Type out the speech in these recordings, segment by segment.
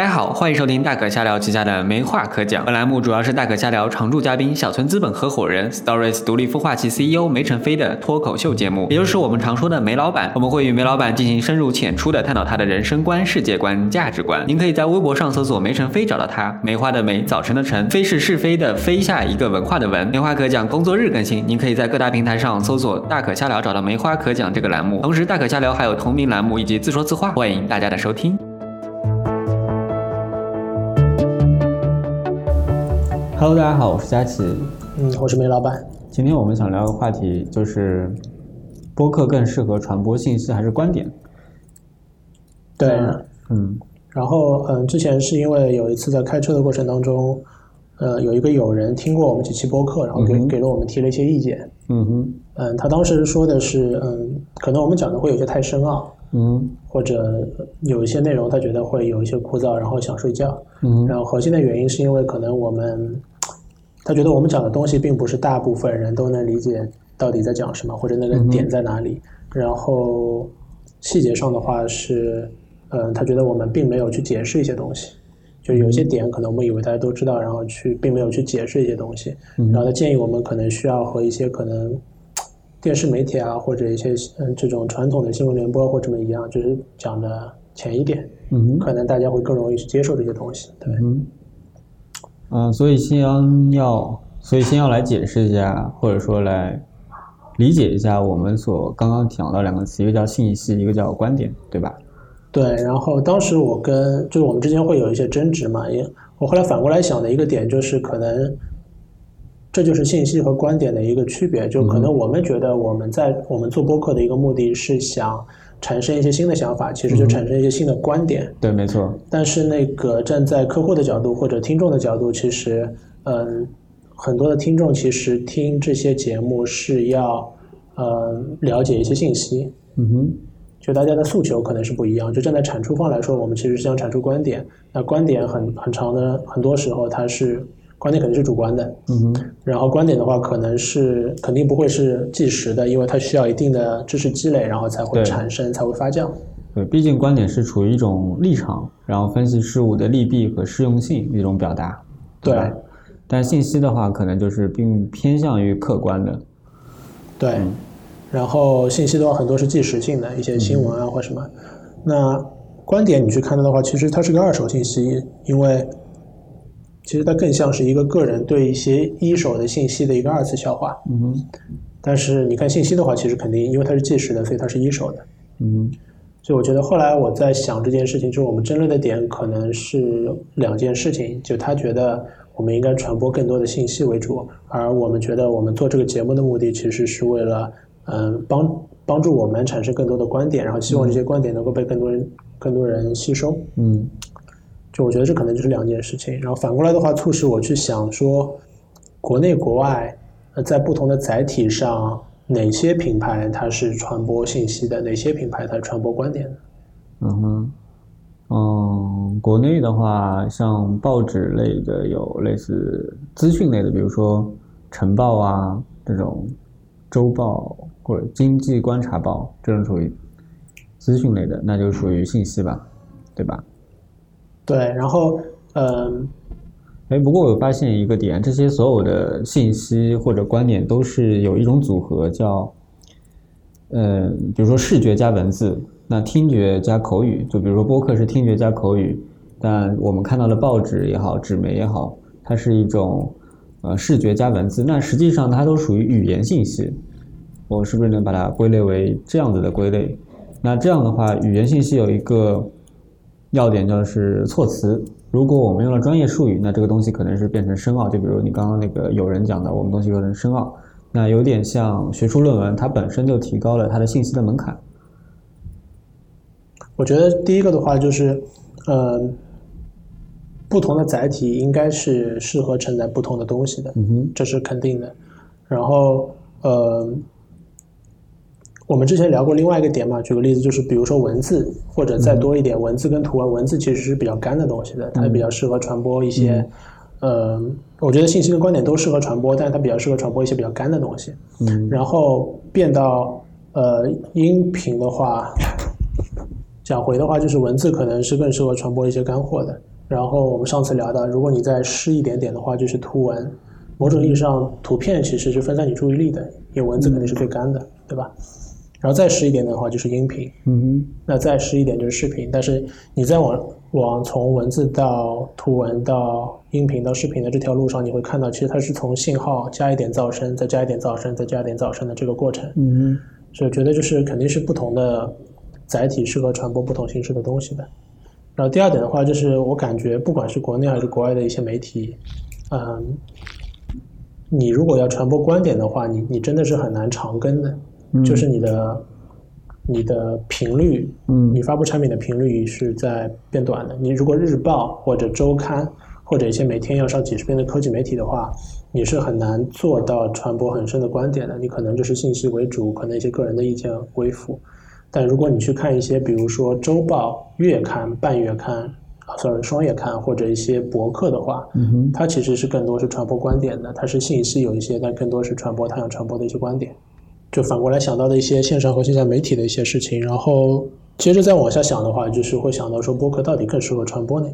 大家好，欢迎收听大可瞎聊旗下的没话可讲。本栏目主要是大可瞎聊常驻嘉宾小村资本合伙人 Stories 独立孵化器 CEO 梅晨飞的脱口秀节目，也就是我们常说的梅老板。我们会与梅老板进行深入浅出的探讨他的人生观、世界观、价值观。您可以在微博上搜索梅晨飞找到他。梅花的梅，早晨的晨，飞是是非的飞下一个文化的文。梅花可讲工作日更新，您可以在各大平台上搜索大可瞎聊找到梅花可讲这个栏目。同时，大可瞎聊还有同名栏目以及自说自话，欢迎大家的收听。Hello，大家好，我是佳琪。嗯，我是梅老板。今天我们想聊个话题，就是播客更适合传播信息还是观点？对，嗯。然后，嗯，之前是因为有一次在开车的过程当中，呃，有一个友人听过我们几期播客，然后给给了我们提了一些意见。嗯哼。嗯，他当时说的是，嗯，可能我们讲的会有些太深奥。嗯。或者有一些内容他觉得会有一些枯燥，然后想睡觉。嗯。然后核心的原因是因为可能我们。他觉得我们讲的东西并不是大部分人都能理解到底在讲什么，或者那个点在哪里。然后细节上的话是，嗯，他觉得我们并没有去解释一些东西，就有一些点可能我们以为大家都知道，然后去并没有去解释一些东西。然后他建议我们可能需要和一些可能电视媒体啊，或者一些嗯这种传统的新闻联播或这么一样，就是讲的浅一点，嗯，可能大家会更容易去接受这些东西。对。嗯，所以先要，所以先要来解释一下，或者说来理解一下我们所刚刚讲到两个词，一个叫信息，一个叫观点，对吧？对。然后当时我跟就是我们之间会有一些争执嘛，因我后来反过来想的一个点就是，可能这就是信息和观点的一个区别，就可能我们觉得我们在我们做播客的一个目的是想。产生一些新的想法，其实就产生一些新的观点。对，没错。但是那个站在客户的角度或者听众的角度，其实，嗯，很多的听众其实听这些节目是要，呃，了解一些信息。嗯哼。就大家的诉求可能是不一样。就站在产出方来说，我们其实是想产出观点。那观点很很长的，很多时候它是。观点肯定是主观的，嗯哼，然后观点的话，可能是肯定不会是即时的，因为它需要一定的知识积累，然后才会产生，才会发酵。对，毕竟观点是处于一种立场，然后分析事物的利弊和适用性一种表达。对，但信息的话，可能就是并偏向于客观的。对，然后信息的话，很多是即时性的一些新闻啊或什么。那观点你去看它的话，其实它是个二手信息，因为。其实它更像是一个个人对一些一手的信息的一个二次消化。嗯。但是你看信息的话，其实肯定因为它是即时的，所以它是一手的。嗯。所以我觉得后来我在想这件事情，就是我们争论的点可能是两件事情。就他觉得我们应该传播更多的信息为主，而我们觉得我们做这个节目的目的其实是为了嗯帮帮助我们产生更多的观点，然后希望这些观点能够被更多人更多人吸收。嗯。就我觉得这可能就是两件事情，然后反过来的话，促使我去想说，国内国外，呃，在不同的载体上，哪些品牌它是传播信息的，哪些品牌它传播观点的？嗯哼，嗯，国内的话，像报纸类的有类似资讯类的，比如说晨报啊这种周报或者经济观察报这种属于资讯类的，那就属于信息吧，对吧？对，然后，嗯，哎，不过我发现一个点，这些所有的信息或者观点都是有一种组合，叫，嗯，比如说视觉加文字，那听觉加口语，就比如说播客是听觉加口语，但我们看到的报纸也好，纸媒也好，它是一种，呃，视觉加文字，那实际上它都属于语言信息，我是不是能把它归类为这样子的归类？那这样的话，语言信息有一个。要点就是措辞，如果我们用了专业术语，那这个东西可能是变成深奥。就比如你刚刚那个有人讲的，我们东西有点深奥，那有点像学术论文，它本身就提高了它的信息的门槛。我觉得第一个的话就是，呃，不同的载体应该是适合承载不同的东西的，嗯哼，这是肯定的。然后，呃。我们之前聊过另外一个点嘛，举个例子，就是比如说文字，或者再多一点，文字跟图文，文字其实是比较干的东西的，它比较适合传播一些，呃，我觉得信息跟观点都适合传播，但是它比较适合传播一些比较干的东西。嗯。然后变到呃音频的话，讲回的话，就是文字可能是更适合传播一些干货的，然后我们上次聊到，如果你再湿一点点的话，就是图文。某种意义上，图片其实是分散你注意力的，因为文字肯定是最干的，对吧？然后再湿一点的话就是音频，嗯那再湿一点就是视频。但是你再往往从文字到图文到音频到视频的这条路上，你会看到，其实它是从信号加一点噪声，再加一点噪声，再加一点噪声的这个过程。嗯所以我觉得就是肯定是不同的载体适合传播不同形式的东西的。然后第二点的话，就是我感觉不管是国内还是国外的一些媒体，嗯，你如果要传播观点的话，你你真的是很难长更的，嗯就是你的你的频率，嗯你发布产品的频率是在变短的。你如果日报或者周刊或者一些每天要上几十篇的科技媒体的话，你是很难做到传播很深的观点的。你可能就是信息为主，可能一些个人的意见为辅。但如果你去看一些，比如说周报、月刊、半月刊，啊，sorry，双月刊或者一些博客的话，嗯哼它其实是更多是传播观点的，它是信息有一些，但更多是传播它想传播的一些观点。就反过来想到的一些线上和线下媒体的一些事情，然后接着再往下想的话，就是会想到说播客到底更适合传播哪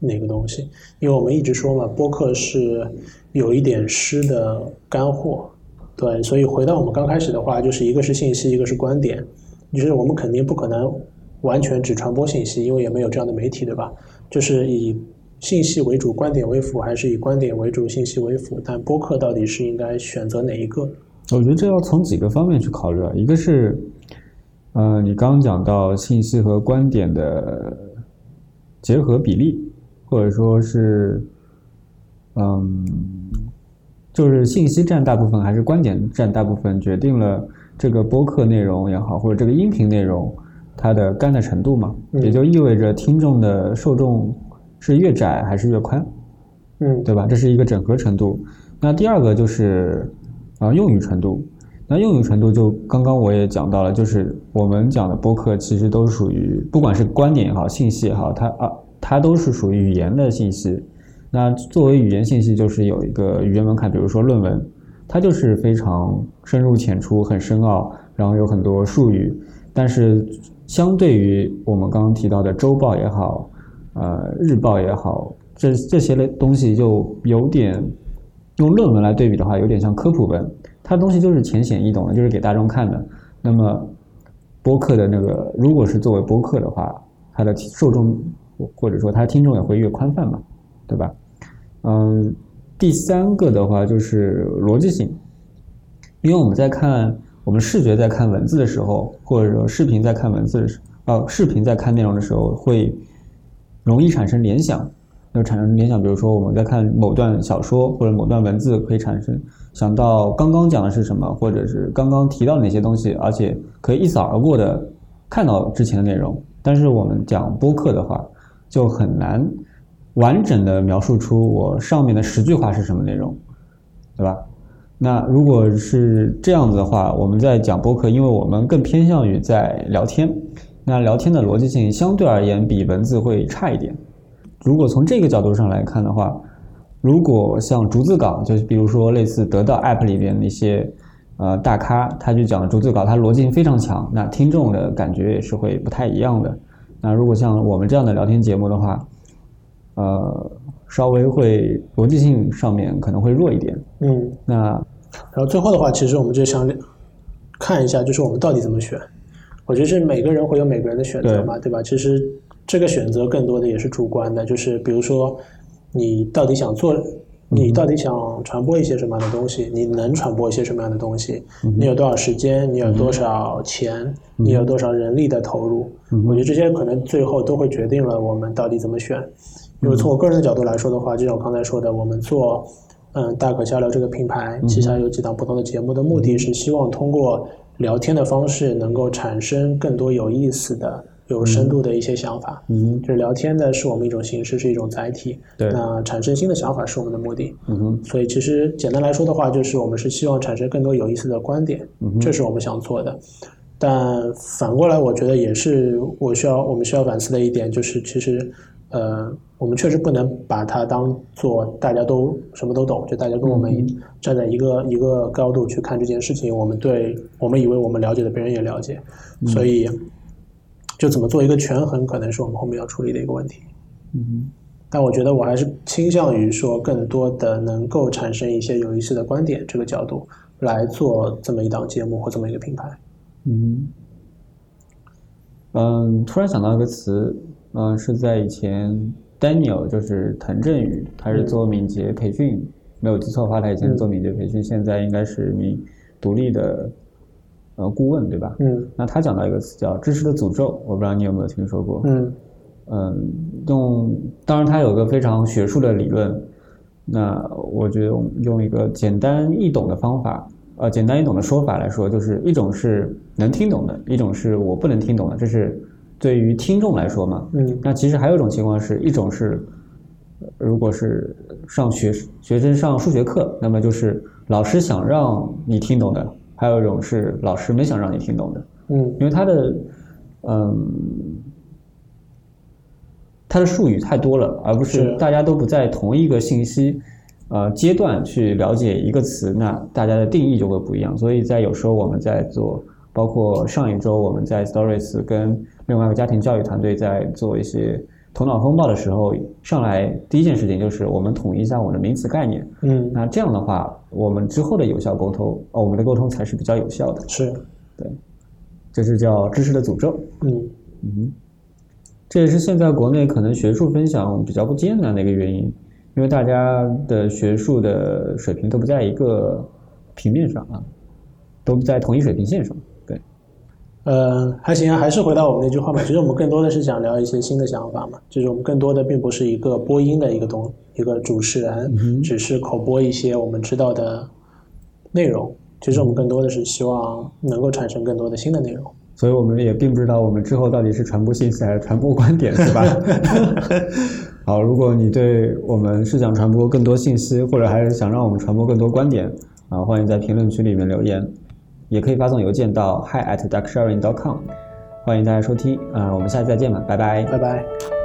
哪个东西？因为我们一直说嘛，播客是有一点湿的干货，对，所以回到我们刚开始的话，就是一个是信息，一个是观点，就是我们肯定不可能完全只传播信息，因为也没有这样的媒体，对吧？就是以信息为主，观点为辅，还是以观点为主，信息为辅？但播客到底是应该选择哪一个？我觉得这要从几个方面去考虑啊，一个是，呃，你刚刚讲到信息和观点的结合比例，或者说是，嗯，就是信息占大部分还是观点占大部分，决定了这个播客内容也好，或者这个音频内容它的干的程度嘛，嗯也就意味着听众的受众是越窄还是越宽。嗯，对吧？这是一个整合程度。那第二个就是啊、用语程度。那用语程度就刚刚我也讲到了，就是我们讲的播客其实都属于，不管是观点也好，信息也好，它啊它都是属于语言的信息。那作为语言信息，就是有一个语言门槛，比如说论文，它就是非常深入浅出、很深奥，然后有很多术语。但是相对于我们刚刚提到的周报也好，呃日报也好，这这些类东西就有点用论文来对比的话，有点像科普文，它的东西就是浅显易懂的，就是给大众看的。那么播客的那个，如果是作为播客的话，它的受众或者说它的听众也会越宽泛嘛，对吧？嗯，第三个的话就是逻辑性，因为我们在看我们视觉在看文字的时候，或者说视频在看文字的时呃视频在看内容的时候，会容易产生联想。就产生联想，比如说我们在看某段小说或者某段文字，可以产生想到刚刚讲的是什么，或者是刚刚提到哪些东西，而且可以一扫而过的看到之前的内容。但是我们讲播客的话，就很难完整的描述出我上面的十句话是什么内容，对吧？那如果是这样子的话，我们在讲播客，因为我们更偏向于在聊天，那聊天的逻辑性相对而言比文字会差一点。如果从这个角度上来看的话，如果像逐字稿，就是比如说类似得到 App 里边那些呃大咖，他去讲逐字稿，他逻辑性非常强，那听众的感觉也是会不太一样的。那如果像我们这样的聊天节目的话，呃，稍微会逻辑性上面可能会弱一点。嗯，那然后最后的话，其实我们就想看一下，就是我们到底怎么选。我觉得是每个人会有每个人的选择嘛，对吧？其实这个选择更多的也是主观的，就是比如说你到底想做，你到底想传播一些什么样的东西，你能传播一些什么样的东西，你有多少时间，你有多少钱，你有多少人力的投入，我觉得这些可能最后都会决定了我们到底怎么选。因为从我个人的角度来说的话，就像我刚才说的，我们做嗯大可交流这个品牌，旗下有几档不同的节目的目的是希望通过聊天的方式，能够产生更多有意思的、有深度的一些想法。嗯就是聊天的是我们一种形式，是一种载体。对那产生新的想法是我们的目的。嗯哼所以其实简单来说的话，就是我们是希望产生更多有意思的观点，嗯这是我们想做的。但反过来，我觉得也是我需要我们需要反思的一点，就是其实呃，我们确实不能把它当做大家都什么都懂，就大家跟我们站在一个、一个高度去看这件事情，我们对我们以为我们了解的，别人也了解，所以就怎么做一个权衡，可能是我们后面要处理的一个问题。嗯但我觉得我还是倾向于说，更多的能够产生一些有意思的观点这个角度来做这么一档节目或这么一个品牌。嗯嗯，突然想到一个词，嗯，是在以前 Daniel 就是滕振宇，他是做敏捷培训，没有记错的话，他以前是做敏捷培训，现在应该是一名独立的呃顾问，对吧？嗯那他讲到一个词叫“知识的诅咒”，我不知道你有没有听说过？嗯嗯，用当然他有个非常学术的理论，那我觉得用用一个简单易懂的方法，呃，简单易懂的说法来说，就是一种是能听懂的，一种是我不能听懂的，这是对于听众来说嘛。嗯那其实还有一种情况是，一种是，呃如果是上学学生上数学课，那么就是老师想让你听懂的；还有一种是老师没想让你听懂的。嗯因为他的，嗯，他的术语太多了，而不是是大家都不在同一个信息呃阶段去了解一个词，那大家的定义就会不一样。所以在有时候我们在做，包括上一周我们在 Stories 跟另外一个家庭教育团队在做一些头脑风暴的时候，上来第一件事情就是我们统一一下我们的名词概念。嗯，那这样的话，我们之后的有效沟通，哦，我们的沟通才是比较有效的。是，对这是叫知识的诅咒。嗯嗯，这也是现在国内可能学术分享比较不艰难的一个原因，因为大家的学术的水平都不在一个平面上啊，都不在同一水平线上。对，呃，还行啊，还是回到我们那句话嘛，其实我们更多的是想聊一些新的想法嘛，就是我们更多的并不是一个播音的一个东一个主持人，只是口播一些我们知道的内容。其实我们更多的是希望能够产生更多的新的内容。所以我们也并不知道我们之后到底是传播信息还是传播观点，是吧？好，如果你对我们是想传播更多信息，或者还是想让我们传播更多观点啊，欢迎在评论区里面留言，也可以发送邮件到 hi at ducksharing.com。欢迎大家收听啊，我们下次再见吧，拜拜。拜拜。